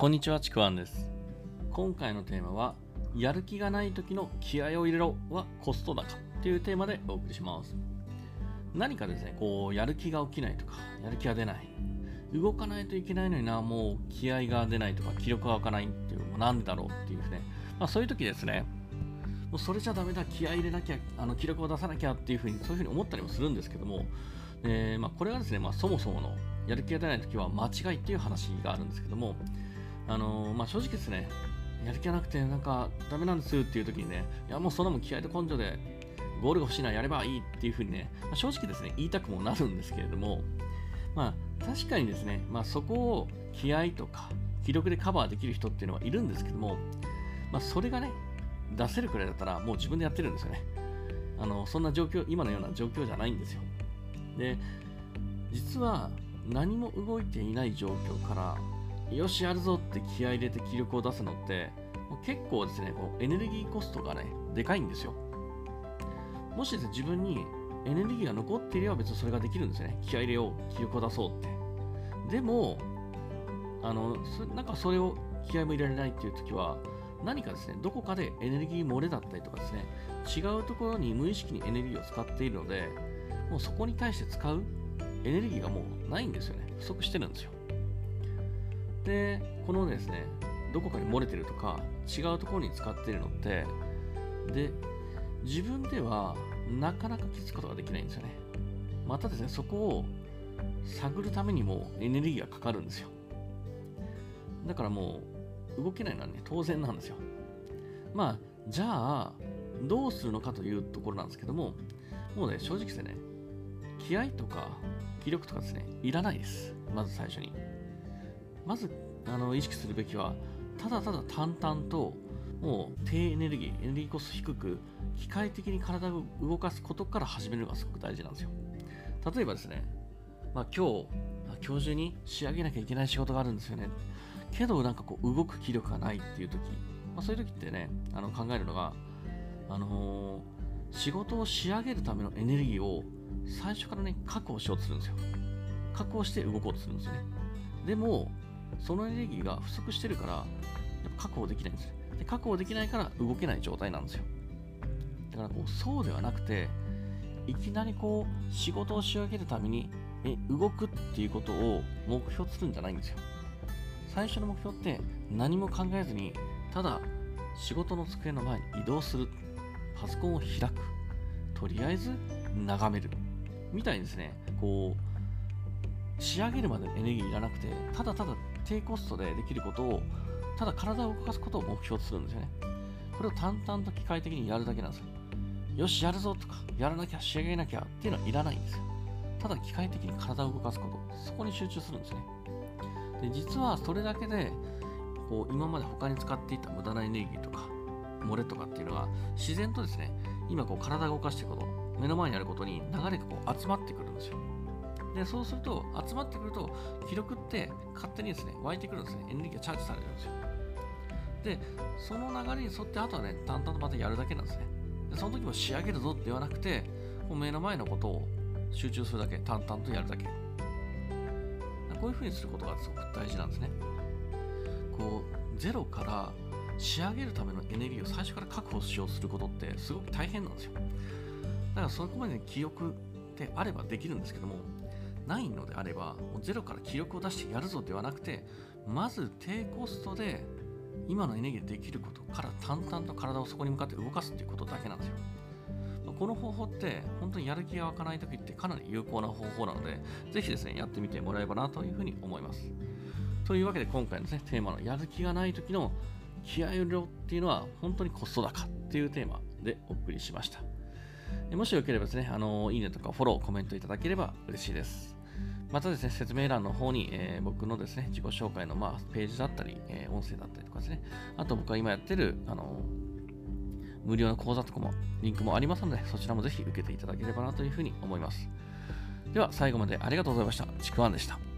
こんにちは、ちくわんです。今回のテーマは、やる気がない時の気合を入れろはコスト高というテーマでお送りします。何かですね、こう、やる気が起きないとか、やる気が出ない。動かないといけないのにな、もう気合が出ないとか、気力が湧かないっていう、もうなんでだろうっていうね、まあそういう時ですね、もうそれじゃダメだ、気合入れなきゃ、あの気力を出さなきゃっていうふうに、そういうふうに思ったりもするんですけども、えーまあ、これはですね、まあ、そもそものやる気が出ないときは間違いっていう話があるんですけども、あのまあ、正直ですね、やる気がなくて、なんかダメなんですっていうときにね、いやもうそんなもん気合と根性でゴールが欲しいな、やればいいっていうふうにね、まあ、正直ですね、言いたくもなるんですけれども、まあ、確かにですね、まあ、そこを気合とか気力でカバーできる人っていうのはいるんですけども、まあ、それがね、出せるくらいだったらもう自分でやってるんですよね。あのそんな状況、今のような状況じゃないんですよ。で、実は何も動いていない状況から、よし、やるぞって気合い入れて気力を出すのって、結構ですね、こうエネルギーコストがね、でかいんですよ。もしですね、自分にエネルギーが残っていれば別にそれができるんですよね。気合い入れよう、気力を出そうって。でも、あの、なんかそれを気合も入れられないっていう時は、何かですね、どこかでエネルギー漏れだったりとかですね、違うところに無意識にエネルギーを使っているので、もうそこに対して使うエネルギーがもうないんですよね。不足してるんですよ。で、このですね、どこかに漏れてるとか、違うところに使ってるのって、で、自分ではなかなか気づくことができないんですよね。またですね、そこを探るためにもエネルギーがかかるんですよ。だからもう動けないのはね、当然なんですよ。まあ、じゃあ、どうするのかというところなんですけども、もうね、正直ですね、気合とか気力とかですね、いらないです。まず最初に。まず、あの、意識するべきは、ただただ淡々と、もう低エネルギー、エネルギーコスト低く、機械的に体を動かすことから始めるのがすごく大事なんですよ。例えばですね、まあ今日、今日中に仕上げなきゃいけない仕事があるんですよね。けどなんかこう動く気力がないっていう時、まあ、そういう時ってね、あの考えるのが、あのー仕事を仕上げるためのエネルギーを最初からね、確保しようとするんですよ。確保して動こうとするんですよね。でも、そのエネルギーが不足してるから、やっぱ確保できないんですよ。で確保できないから動けない状態なんですよ。だからこう、そうではなくて、いきなりこう、仕事を仕上げるために、え、動くっていうことを目標するんじゃないんですよ。最初の目標って何も考えずに、ただ仕事の机の前に移動する。パソコンを開く。とりあえず眺める。みたいですね、こう、仕上げるまでエネルギーいらなくて、ただただ低コストでできることを、ただ体を動かすことを目標とするんですよね。これを淡々と機械的にやるだけなんですよ。よし、やるぞとか、やらなきゃ、仕上げなきゃっていうのはいらないんですよ。ただ機械的に体を動かすこと、そこに集中するんですね。で、実はそれだけで、こう、今まで他に使っていた無駄なエネルギーとか、漏れとかっていうのが、自然とですね、今こう体を動かしていくこと、目の前にあることに流れがこう集まってくるんですよ。で、そうすると、集まってくると、気力って勝手にですね、湧いてくるんですね。エネルギーがチャージされるんですよ。で、その流れに沿って、あとはね、淡々とまたやるだけなんですね。で、その時も仕上げるぞって言わなくて、もう目の前のことを集中するだけ、淡々とやるだけ。こういう風にすることがすごく大事なんですね。こう、ゼロから仕上げるためのエネルギーを最初から確保しようすることってすごく大変なんですよ。だからそこまで記憶ってあればできるんですけども、ないのであれば、もうゼロから気力を出してやるぞではなくて、まず低コストで今のエネルギーでできることから淡々と体をそこに向かって動かすっていうことだけなんですよ。この方法って本当にやる気が湧かない時ってかなり有効な方法なので、ぜひですね、やってみてもらえばなというふうに思います。というわけで今回のですね、テーマのやる気がない時の気合を入れろっていうのは本当にコスト高っていうテーマでお送りしました。もしよければですね、あのいいねとかフォロー、コメントいただければ嬉しいです。またですね、説明欄の方に、えー僕のですね、自己紹介の、まあ、ページだったり、えー音声だったりとかですね、あと僕が今やってる、あの無料の講座とかも、リンクもありますので、そちらもぜひ受けていただければなというふうに思います。では、最後までありがとうございました。ちくわんでした。